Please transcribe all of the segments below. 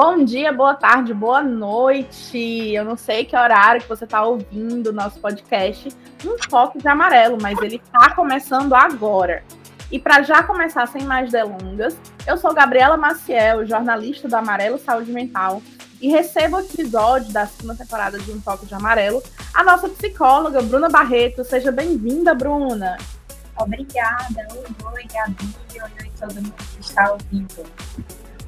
Bom dia, boa tarde, boa noite. Eu não sei que horário que você está ouvindo o nosso podcast Um Foco de Amarelo, mas ele está começando agora. E para já começar sem mais delongas, eu sou Gabriela Maciel, jornalista do Amarelo Saúde Mental, e recebo o episódio da segunda temporada de Um Foco de Amarelo, a nossa psicóloga, Bruna Barreto. Seja bem-vinda, Bruna. Obrigada. Oi, Gabi. Oi, oi, todo mundo que está ouvindo.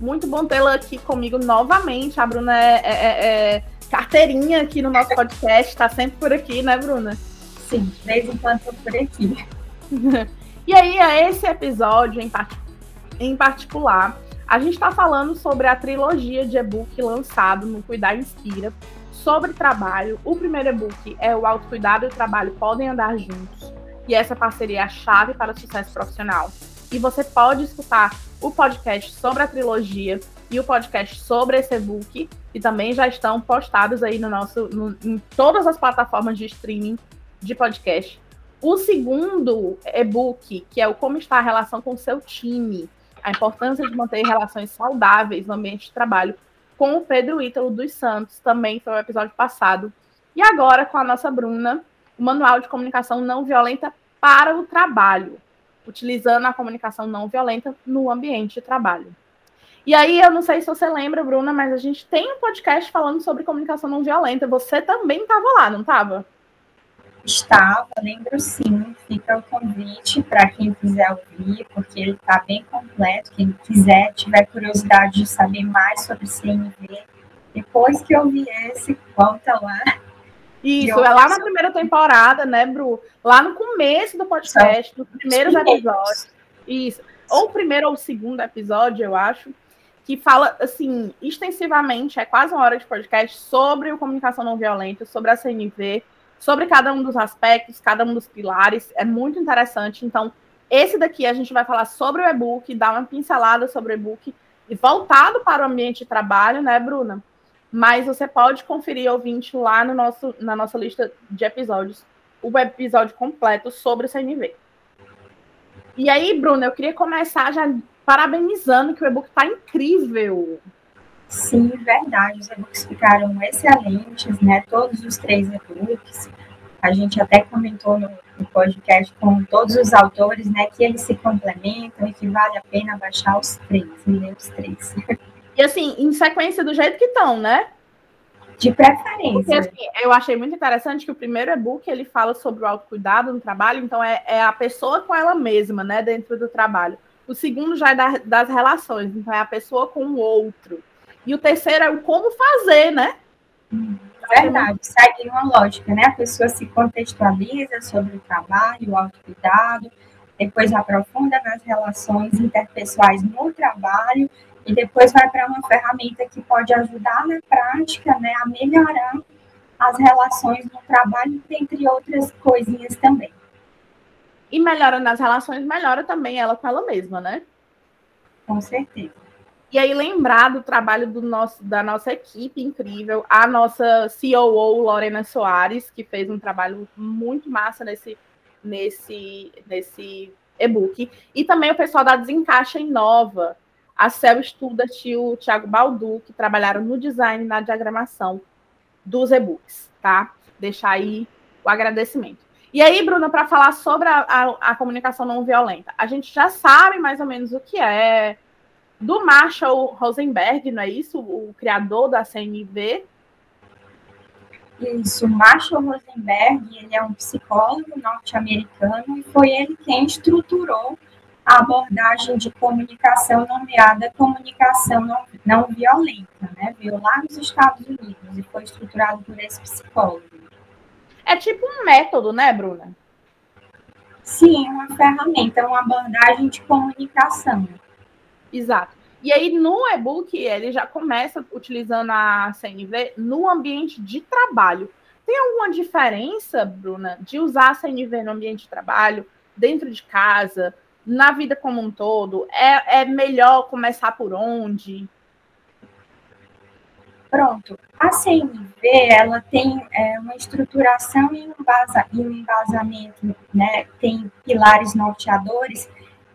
Muito bom tê-la aqui comigo novamente. A Bruna é, é, é, é carteirinha aqui no nosso podcast, está sempre por aqui, né, Bruna? Sim, de vez em quando estou por aqui. e aí, a esse episódio em, part... em particular, a gente está falando sobre a trilogia de e-book lançado no Cuidar Inspira, sobre trabalho. O primeiro e-book é o Autocuidado e o Trabalho Podem Andar Juntos, e essa parceria é a chave para o sucesso profissional. E você pode escutar o podcast sobre a trilogia e o podcast sobre esse e-book, que também já estão postados aí no nosso, no, em todas as plataformas de streaming de podcast. O segundo e-book, que é o Como está a relação com o seu time, a importância de manter relações saudáveis no ambiente de trabalho, com o Pedro Ítalo dos Santos, também foi o episódio passado. E agora com a nossa Bruna, o Manual de Comunicação Não Violenta para o Trabalho utilizando a comunicação não violenta no ambiente de trabalho. E aí, eu não sei se você lembra, Bruna, mas a gente tem um podcast falando sobre comunicação não violenta. Você também estava lá, não estava? Estava, lembro sim. Fica o convite para quem quiser ouvir, porque ele está bem completo. Quem quiser, tiver curiosidade de saber mais sobre CNV, depois que ouvir esse, volta lá isso, é lá na primeira temporada, né, Bru? Lá no começo do podcast, nos primeiros episódios. Isso. Ou o primeiro ou o segundo episódio, eu acho, que fala, assim, extensivamente, é quase uma hora de podcast, sobre o comunicação não violenta, sobre a CNV, sobre cada um dos aspectos, cada um dos pilares. É muito interessante. Então, esse daqui a gente vai falar sobre o e-book, dar uma pincelada sobre o e-book, e voltado para o ambiente de trabalho, né, Bruna? Mas você pode conferir, ouvinte, lá no nosso, na nossa lista de episódios, o episódio completo sobre o CNV. E aí, Bruna, eu queria começar já parabenizando que o e-book está incrível. Sim, verdade. Os e-books ficaram excelentes, né? Todos os três e-books. A gente até comentou no, no, podcast com todos os autores, né, que eles se complementam e que vale a pena baixar os três, ler os três. E assim, em sequência do jeito que estão, né? De preferência. Porque, assim, eu achei muito interessante que o primeiro e-book ele fala sobre o autocuidado no trabalho, então é, é a pessoa com ela mesma, né, dentro do trabalho. O segundo já é da, das relações, então é a pessoa com o outro. E o terceiro é o como fazer, né? Verdade, segue uma lógica, né? A pessoa se contextualiza sobre o trabalho, o autocuidado, depois aprofunda nas relações interpessoais no trabalho e depois vai para uma ferramenta que pode ajudar na prática, né, a melhorar as relações no trabalho, entre outras coisinhas também. E melhora nas relações, melhora também ela com ela mesma, né? Com certeza. E aí, lembrar do trabalho do nosso, da nossa equipe incrível, a nossa COO, Lorena Soares, que fez um trabalho muito massa nesse, nesse, nesse e-book. E também o pessoal da Desencaixa Inova, a Cel Studat e o Thiago Baldu, que trabalharam no design e na diagramação dos e-books, tá? Deixar aí o agradecimento. E aí, Bruna, para falar sobre a, a, a, comunicação não violenta, a gente já sabe mais ou menos o que é do Marshall Rosenberg, não é isso? O criador da CNV. Isso, Marshall Rosenberg, ele é um psicólogo norte-americano e foi ele quem estruturou a abordagem de comunicação nomeada comunicação não, não violenta, né? Veio lá nos Estados Unidos e foi estruturado por esse psicólogo. É tipo um método, né, Bruna? Sim, uma ferramenta, uma abordagem de comunicação. Exato. E aí, no e-book, ele já começa utilizando a CNV no ambiente de trabalho. Tem alguma diferença, Bruna, de usar a CNV no ambiente de trabalho, dentro de casa, na vida como um todo? É, é melhor começar por onde? Pronto. A CNV, ela tem é, uma estruturação e um, um embasamento, né? Tem pilares norteadores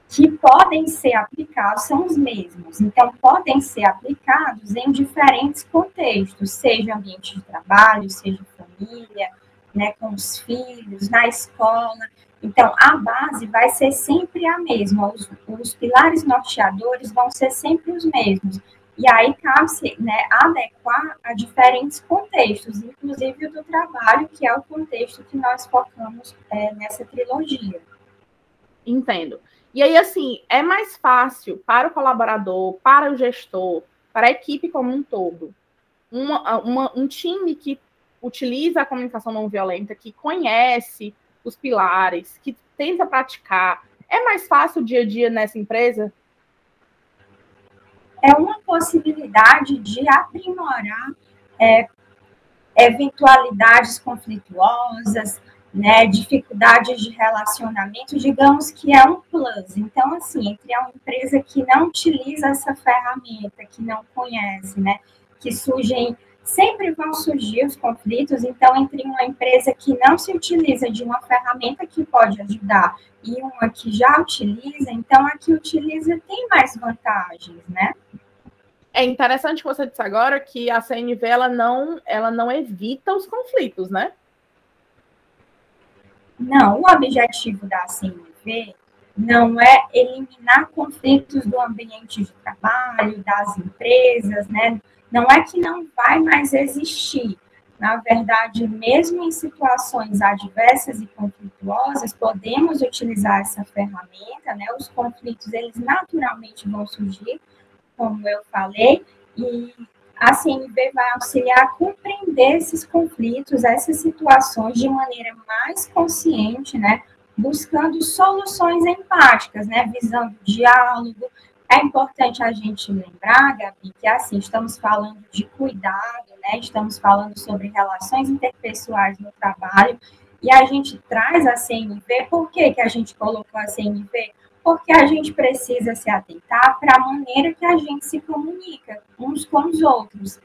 que podem ser aplicados são os mesmos. Então, podem ser aplicados em diferentes contextos, seja ambiente de trabalho, seja família, né, com os filhos, na escola. Então, a base vai ser sempre a mesma, os, os pilares norteadores vão ser sempre os mesmos. E aí cabe-se né, adequar a diferentes contextos, inclusive o do trabalho, que é o contexto que nós focamos é, nessa trilogia. Entendo. E aí, assim, é mais fácil para o colaborador, para o gestor, para a equipe como um todo, uma, uma, um time que utiliza a comunicação não violenta, que conhece os pilares, que tenta praticar, é mais fácil o dia a dia nessa empresa? É uma possibilidade de aprimorar é, eventualidades conflituosas, né, dificuldades de relacionamento, digamos que é um plus. Então, assim, entre uma empresa que não utiliza essa ferramenta, que não conhece, né, que surgem, sempre vão surgir os conflitos, então, entre uma empresa que não se utiliza de uma ferramenta que pode ajudar e uma que já utiliza, então, a que utiliza tem mais vantagens, né? É interessante que você disse agora que a CNV, ela não, ela não evita os conflitos, né? Não, o objetivo da CNV não é eliminar conflitos do ambiente de trabalho, das empresas, né? Não é que não vai mais existir. Na verdade, mesmo em situações adversas e conflituosas, podemos utilizar essa ferramenta, né? Os conflitos, eles naturalmente vão surgir, como eu falei, e a CNV vai auxiliar a compreender esses conflitos, essas situações de maneira mais consciente, né? Buscando soluções empáticas, né? Visando diálogo. É importante a gente lembrar, Gabi, que assim, estamos falando de cuidado, né? Estamos falando sobre relações interpessoais no trabalho, e a gente traz a CNV, por que, que a gente colocou a CNV? porque a gente precisa se atentar para a maneira que a gente se comunica uns com os outros.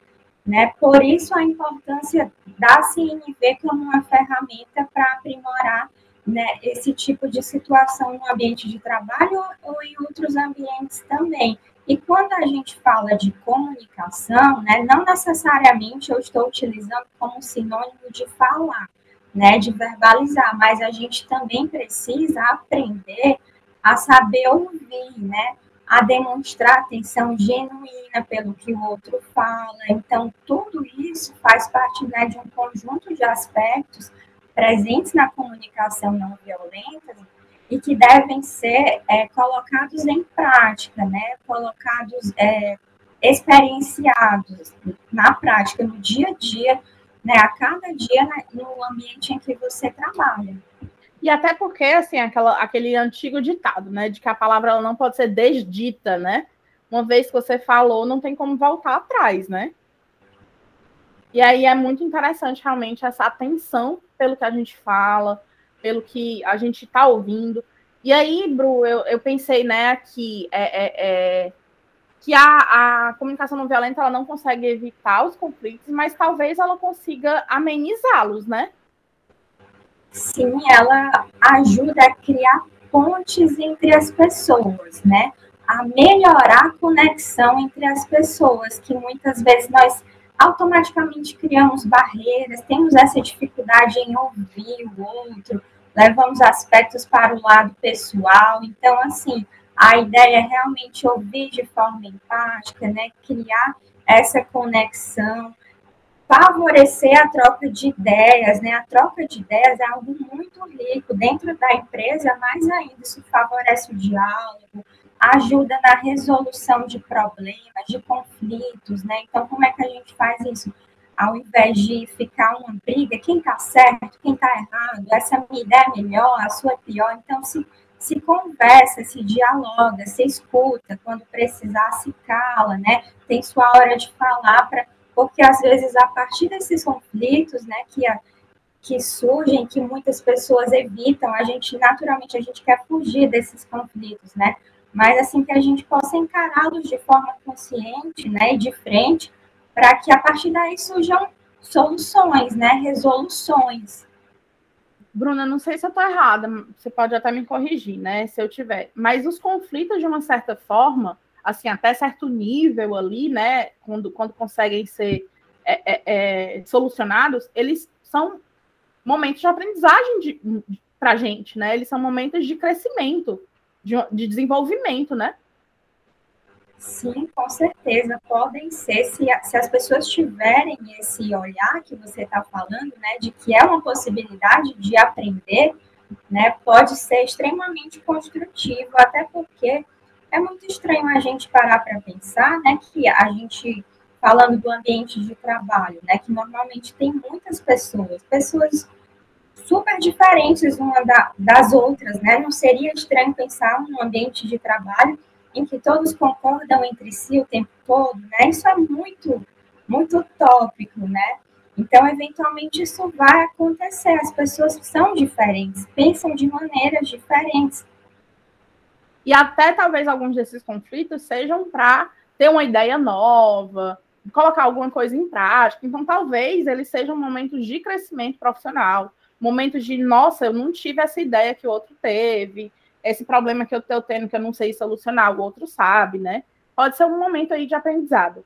Né? Por isso, a importância da CNV como uma ferramenta para aprimorar né, esse tipo de situação no ambiente de trabalho ou em outros ambientes também. E quando a gente fala de comunicação, né, não necessariamente eu estou utilizando como sinônimo de falar, né, de verbalizar, mas a gente também precisa aprender a saber ouvir, né? A demonstrar atenção genuína pelo que o outro fala. Então, tudo isso faz parte né, de um conjunto de aspectos presentes na comunicação não violenta e que devem ser é, colocados em prática, né? Colocados, é, experienciados na prática, no dia a dia, né? A cada dia no ambiente em que você trabalha. E até porque, assim, aquela, aquele antigo ditado, né, de que a palavra ela não pode ser desdita, né? Uma vez que você falou, não tem como voltar atrás, né? E aí é muito interessante realmente essa atenção pelo que a gente fala, pelo que a gente está ouvindo. E aí, Bru, eu, eu pensei, né, que é, é, é, que a, a comunicação não violenta ela não consegue evitar os conflitos, mas talvez ela consiga amenizá-los, né? sim, ela ajuda a criar pontes entre as pessoas, né? A melhorar a conexão entre as pessoas, que muitas vezes nós automaticamente criamos barreiras, temos essa dificuldade em ouvir o outro, levamos aspectos para o lado pessoal. Então, assim, a ideia é realmente ouvir de forma empática, né? Criar essa conexão, favorecer a troca de ideias, né? A troca de ideias é algo muito rico dentro da empresa, mais ainda isso favorece o diálogo, ajuda na resolução de problemas, de conflitos, né? Então, como é que a gente faz isso? Ao invés de ficar uma briga, quem está certo, quem está errado, essa minha ideia é melhor, a sua é pior, então se se conversa, se dialoga, se escuta, quando precisar se cala, né? Tem sua hora de falar para porque às vezes a partir desses conflitos, né, que, a, que surgem, que muitas pessoas evitam, a gente naturalmente a gente quer fugir desses conflitos, né? Mas assim que a gente possa encará-los de forma consciente, né, e de frente, para que a partir daí surjam soluções, né, resoluções. Bruna, não sei se eu estou errada, você pode até me corrigir, né? Se eu tiver. Mas os conflitos, de uma certa forma, assim, até certo nível ali, né? Quando, quando conseguem ser é, é, é, solucionados, eles são momentos de aprendizagem de, de, para a gente, né? Eles são momentos de crescimento, de, de desenvolvimento, né? Sim, com certeza, podem ser, se, se as pessoas tiverem esse olhar que você está falando, né, de que é uma possibilidade de aprender, né, pode ser extremamente construtivo, até porque é muito estranho a gente parar para pensar, né, que a gente, falando do ambiente de trabalho, né, que normalmente tem muitas pessoas, pessoas super diferentes uma da, das outras, né, não seria estranho pensar num ambiente de trabalho em que todos concordam entre si o tempo todo, né? Isso é muito, muito utópico, né? Então, eventualmente, isso vai acontecer. As pessoas são diferentes, pensam de maneiras diferentes. E até talvez alguns desses conflitos sejam para ter uma ideia nova, colocar alguma coisa em prática. Então, talvez eles sejam momentos de crescimento profissional, momentos de, nossa, eu não tive essa ideia que o outro teve, esse problema que eu estou tendo que eu não sei solucionar, o outro sabe, né? Pode ser um momento aí de aprendizado.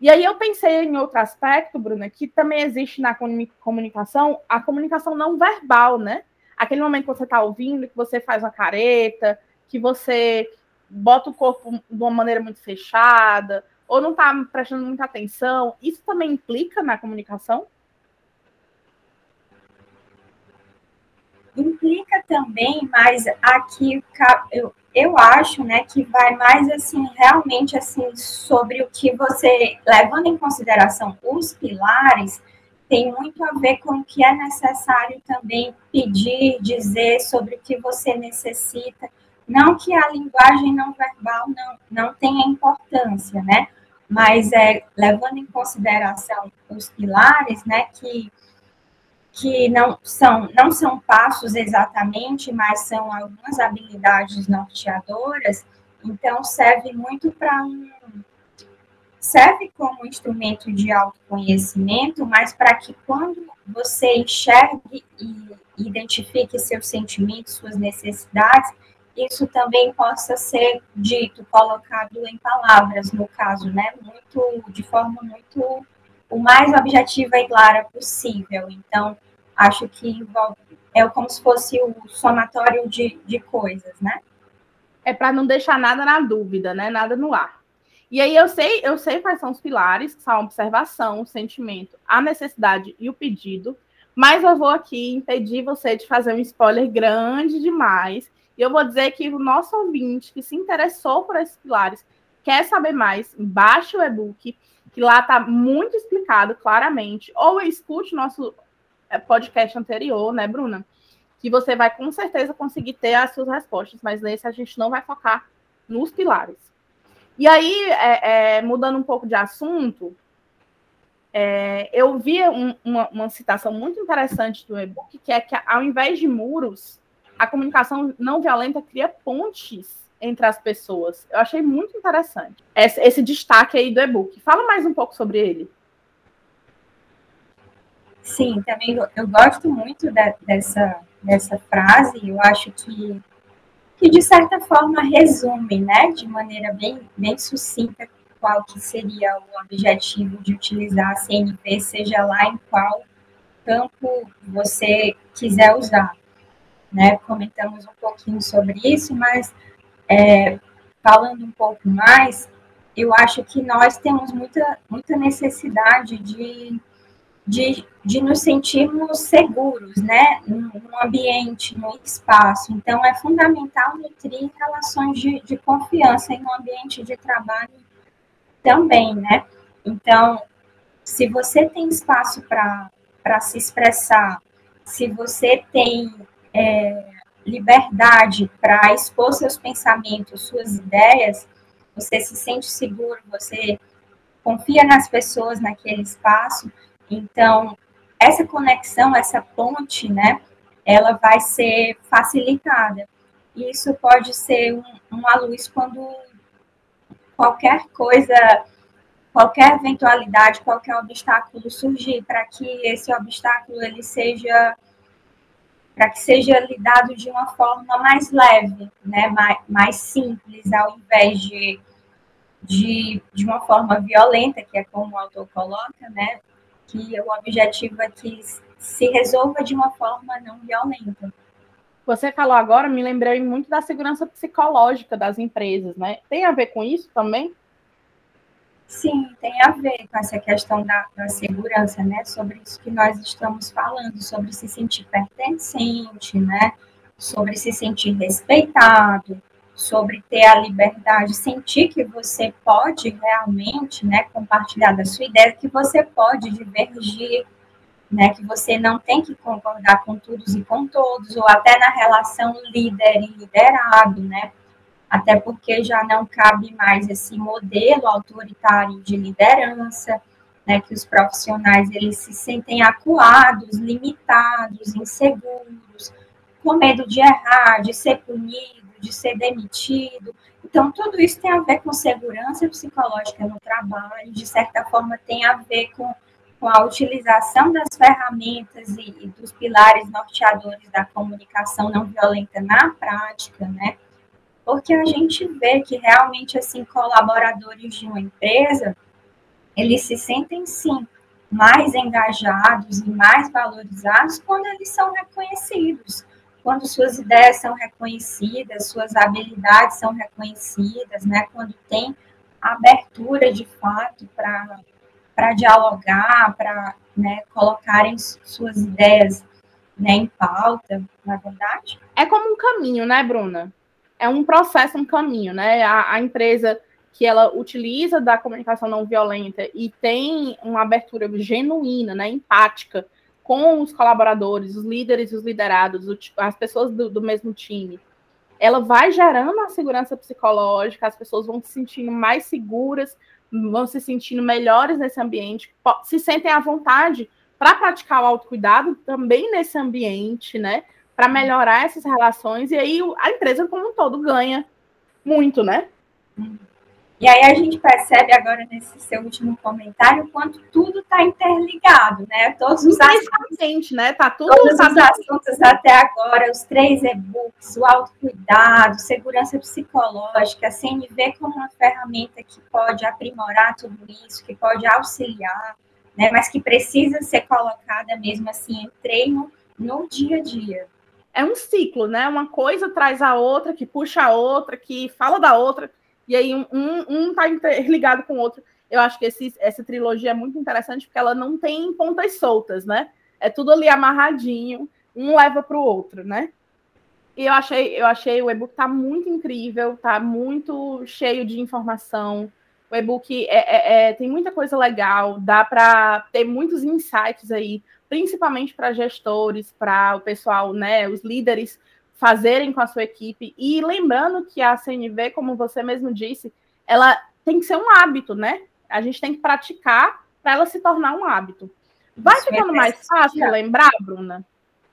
E aí eu pensei em outro aspecto, Bruna, que também existe na comunicação, a comunicação não verbal, né? Aquele momento que você está ouvindo, que você faz uma careta, que você bota o corpo de uma maneira muito fechada, ou não está prestando muita atenção, isso também implica na comunicação? Implica também, mas aqui eu, eu acho, né, que vai mais assim, realmente assim, sobre o que você, levando em consideração os pilares, tem muito a ver com o que é necessário também pedir, dizer sobre o que você necessita. Não que a linguagem não verbal não, não tenha importância, né? Mas é levando em consideração os pilares, né, que que não são, não são passos exatamente, mas são algumas habilidades norteadoras, então serve muito para um. serve como instrumento de autoconhecimento, mas para que quando você enxergue e identifique seus sentimentos, suas necessidades, isso também possa ser dito, colocado em palavras, no caso, né? Muito, de forma muito o mais objetiva e clara possível. Então, acho que é como se fosse o somatório de, de coisas, né? É para não deixar nada na dúvida, né? Nada no ar. E aí eu sei, eu sei quais são os pilares, que são a observação, o sentimento, a necessidade e o pedido, mas eu vou aqui impedir você de fazer um spoiler grande demais. E eu vou dizer que o nosso ouvinte que se interessou por esses pilares, quer saber mais, baixe o e-book, que lá está muito explicado claramente, ou escute nosso é, podcast anterior, né, Bruna? Que você vai com certeza conseguir ter as suas respostas, mas nesse a gente não vai focar nos pilares. E aí, é, é, mudando um pouco de assunto, é, eu vi um, uma, uma, citação muito interessante do e-book, que é que ao invés de muros, a comunicação não violenta cria pontes entre as pessoas. Eu achei muito interessante esse, esse destaque aí do e-book. Fala mais um pouco sobre ele. Sim, também eu gosto muito de, dessa, dessa frase, eu acho que, que de certa forma resume, né, de maneira bem, bem sucinta qual que seria o objetivo de utilizar a CNP, seja lá em qual campo você quiser usar. Né? Comentamos um pouquinho sobre isso, mas é, falando um pouco mais, eu acho que nós temos muita, muita necessidade de de, de nos sentirmos seguros, né, no ambiente, no espaço. Então, é fundamental nutrir relações de, de confiança em um ambiente de trabalho também, né. Então, se você tem espaço para se expressar, se você tem é, liberdade para expor seus pensamentos, suas ideias, você se sente seguro, você confia nas pessoas naquele espaço, então, essa conexão, essa ponte, né, ela vai ser facilitada. E isso pode ser um, uma luz quando qualquer coisa, qualquer eventualidade, qualquer obstáculo surgir, para que esse obstáculo ele seja para que seja lidado de uma forma mais leve, né, mais, mais simples, ao invés de, de, de uma forma violenta, que é como o autor coloca, né, que o objetivo é que se resolva de uma forma não violenta. Você falou agora, me lembrei muito da segurança psicológica das empresas, né? Tem a ver com isso também? Sim, tem a ver com essa questão da, da, segurança, né? Sobre isso que nós estamos falando, sobre se sentir pertencente, né? Sobre se sentir respeitado, sobre ter a liberdade, sentir que você pode realmente, né, compartilhar da sua ideia, que você pode divergir, né, que você não tem que concordar com todos e com todos, ou até na relação líder e liderado, né? até porque já não cabe mais esse modelo autoritário de liderança, né, que os profissionais eles se sentem acuados, limitados, inseguros, com medo de errar, de ser punido, de ser demitido. Então, tudo isso tem a ver com segurança psicológica no trabalho, de certa forma, tem a ver com, com a utilização das ferramentas e, e dos pilares norteadores da comunicação não violenta na prática, né? porque a gente vê que realmente, assim, colaboradores de uma empresa, eles se sentem, sim, mais engajados e mais valorizados quando eles são reconhecidos, quando suas ideias são reconhecidas, suas habilidades são reconhecidas, né? Quando tem abertura de fato para dialogar, para né, colocarem suas ideias né, em pauta, na é verdade? É como um caminho, né, Bruna? é um processo, um caminho, né? A, a, empresa que ela utiliza da comunicação não violenta e tem uma abertura genuína, né, empática com os colaboradores, os líderes, os liderados, as pessoas do, do mesmo time, ela vai gerando a segurança psicológica, as pessoas vão se sentindo mais seguras, vão se sentindo melhores nesse ambiente, se sentem à vontade para praticar o autocuidado também nesse ambiente, né? para melhorar essas relações, e aí a empresa como um todo ganha muito, né? E aí a gente percebe agora nesse seu último comentário o quanto tudo está interligado, né? Todos os assuntos, né? Tá tudo todos tá os assuntos até agora, os três e-books, o autocuidado, segurança psicológica, a CNV como uma ferramenta que pode aprimorar tudo isso, que pode auxiliar, né? Mas que precisa ser colocada mesmo assim em treino no dia a dia é um ciclo, né? Uma coisa traz a outra, que puxa a outra, que fala da outra, e aí um, um, um tá interligado com o outro. Eu acho que esse, essa trilogia é muito interessante porque ela não tem pontas soltas, né? É tudo ali amarradinho, um leva para o outro, né? E eu achei, eu achei o e-book tá muito incrível, tá muito cheio de informação. O e-book é, é, é, tem muita coisa legal, dá para ter muitos insights aí principalmente para gestores, para o pessoal, né, os líderes fazerem com a sua equipe. E lembrando que a CNV, como você mesmo disse, ela tem que ser um hábito, né? A gente tem que praticar para ela se tornar um hábito. Vai Isso ficando é mais fácil lembrar, Bruna?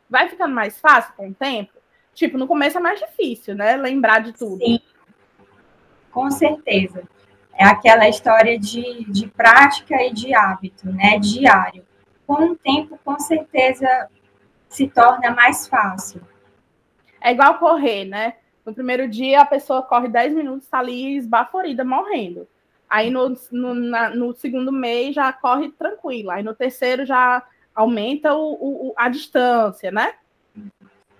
Vai ficando mais fácil com o tempo? Tipo, no começo é mais difícil, né? Lembrar de tudo. Sim, com certeza. É aquela história de, de prática e de hábito, né? Diário com o tempo, com certeza, se torna mais fácil. É igual correr, né? No primeiro dia, a pessoa corre 10 minutos, está ali esbaforida, morrendo. Aí no, no, na, no, segundo mês já corre tranquila. Aí no terceiro já aumenta o, o, a distância, né?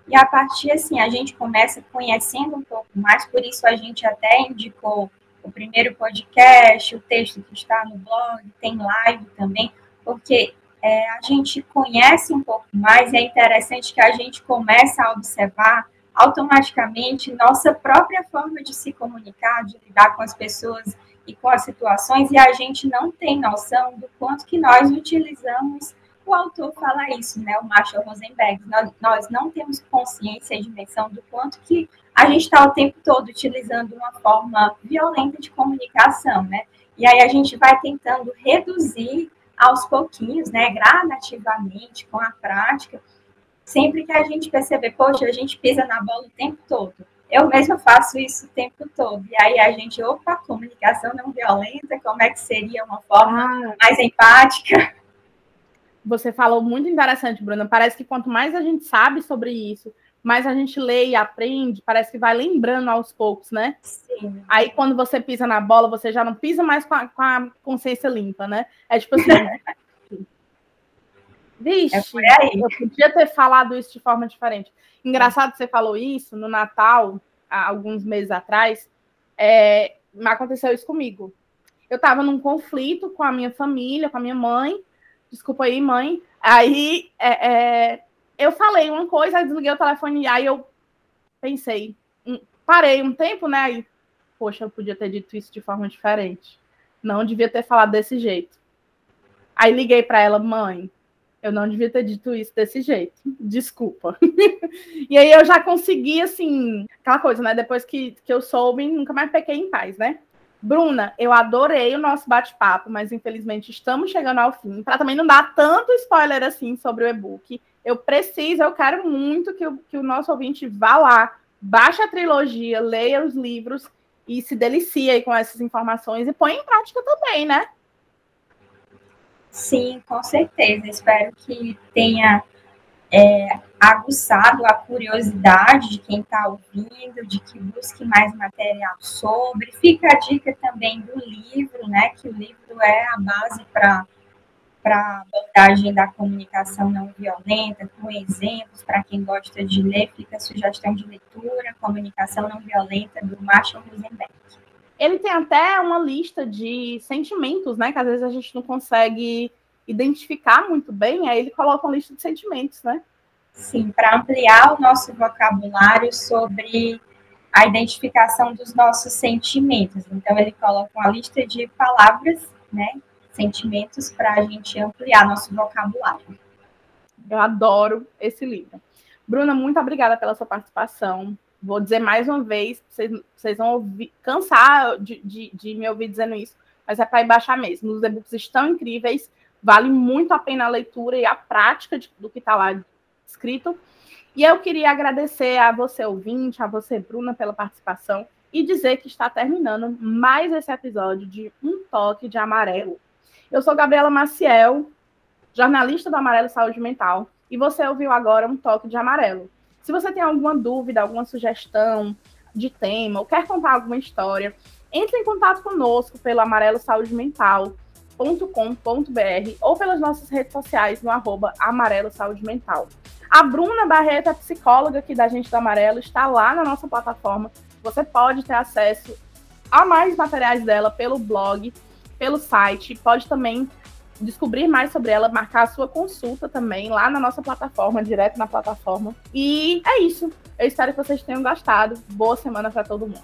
E a partir assim, a gente começa conhecendo um pouco mais, por isso a gente até indicou o primeiro podcast, o texto que está no blog, tem live também, porque é, a gente conhece um pouco mais é interessante que a gente comece a observar automaticamente nossa própria forma de se comunicar, de lidar com as pessoas e com as situações, e a gente não tem noção do quanto que nós utilizamos. O autor fala isso, né? O Marshall Rosenberg. Nós, nós não temos consciência e dimensão do quanto que a gente está o tempo todo utilizando uma forma violenta de comunicação, né? E aí a gente vai tentando reduzir aos pouquinhos, né, gradativamente, com a prática, sempre que a gente perceber, poxa, a gente pisa na bola o tempo todo. Eu mesma faço isso o tempo todo. E aí a gente, opa, comunicação não violenta, como é que seria uma forma ah. mais empática? você falou muito interessante, Bruna. Parece que quanto mais a gente sabe sobre isso, mais a gente lê e aprende, parece que vai lembrando aos poucos, né? Sim. Aí quando você pisa na bola, você já não pisa mais com a, com a consciência limpa, né? É tipo assim. Vixe, é eu podia ter falado isso de forma diferente. Engraçado que você falou isso no Natal, há alguns meses atrás. É, aconteceu isso comigo. Eu estava num conflito com a minha família, com a minha mãe. Desculpa aí, mãe. Aí é, é, eu falei uma coisa, aí desliguei o telefone, e aí eu pensei, parei um tempo, né? Aí, poxa, eu podia ter dito isso de forma diferente. Não devia ter falado desse jeito. Aí liguei para ela, mãe, eu não devia ter dito isso desse jeito. Desculpa. e aí eu já consegui, assim, aquela coisa, né? Depois que, que eu soube, nunca mais pequei em paz, né? Bruna, eu adorei o nosso bate-papo, mas infelizmente estamos chegando ao fim. Para também não dar tanto spoiler assim sobre o e-book, eu preciso, eu quero muito que o, que o nosso ouvinte vá lá, baixe a trilogia, leia os livros e se delicie aí com essas informações e põe em prática também, né? Sim, com certeza. Espero que tenha é, aguçado a curiosidade de quem está ouvindo, de que busque mais material sobre. Fica a dica também do livro, né? Que o livro é a base para para a abordagem da comunicação não violenta, com exemplos, para quem gosta de ler, fica a sugestão de leitura, Comunicação Não Violenta, do Marshall Rosenberg. Ele tem até uma lista de sentimentos, né, que às vezes a gente não consegue identificar muito bem, aí ele coloca uma lista de sentimentos, né? Sim, para ampliar o nosso vocabulário sobre a identificação dos nossos sentimentos. Então, ele coloca uma lista de palavras, né, sentimentos, para a gente ampliar nosso vocabulário. Eu adoro esse livro. Bruna, muito obrigada pela sua participação. Vou dizer mais uma vez, vocês, vocês vão ouvir, cansar de, de, de me ouvir dizendo isso, mas é para ir baixar mesmo. Os e-books estão incríveis, vale muito a pena a leitura e a prática de, do que está lá escrito. E eu queria agradecer a você, ouvinte, a você, Bruna, pela participação e dizer que está terminando mais esse episódio de Um Toque de Amarelo. Eu sou Gabriela Maciel, jornalista do Amarelo Saúde Mental, e você ouviu agora Um Toque de Amarelo. Se você tem alguma dúvida, alguma sugestão de tema ou quer contar alguma história, entre em contato conosco pelo Amarelo Saúde ou pelas nossas redes sociais no arroba Amarelo Saúde Mental. A Bruna Barreto, a psicóloga aqui da Gente do Amarelo, está lá na nossa plataforma. Você pode ter acesso a mais materiais dela pelo blog, pelo site, pode também descobrir mais sobre ela, marcar a sua consulta também lá na nossa plataforma, direto na plataforma. E é isso. Eu espero que vocês tenham gostado. Boa semana para todo mundo.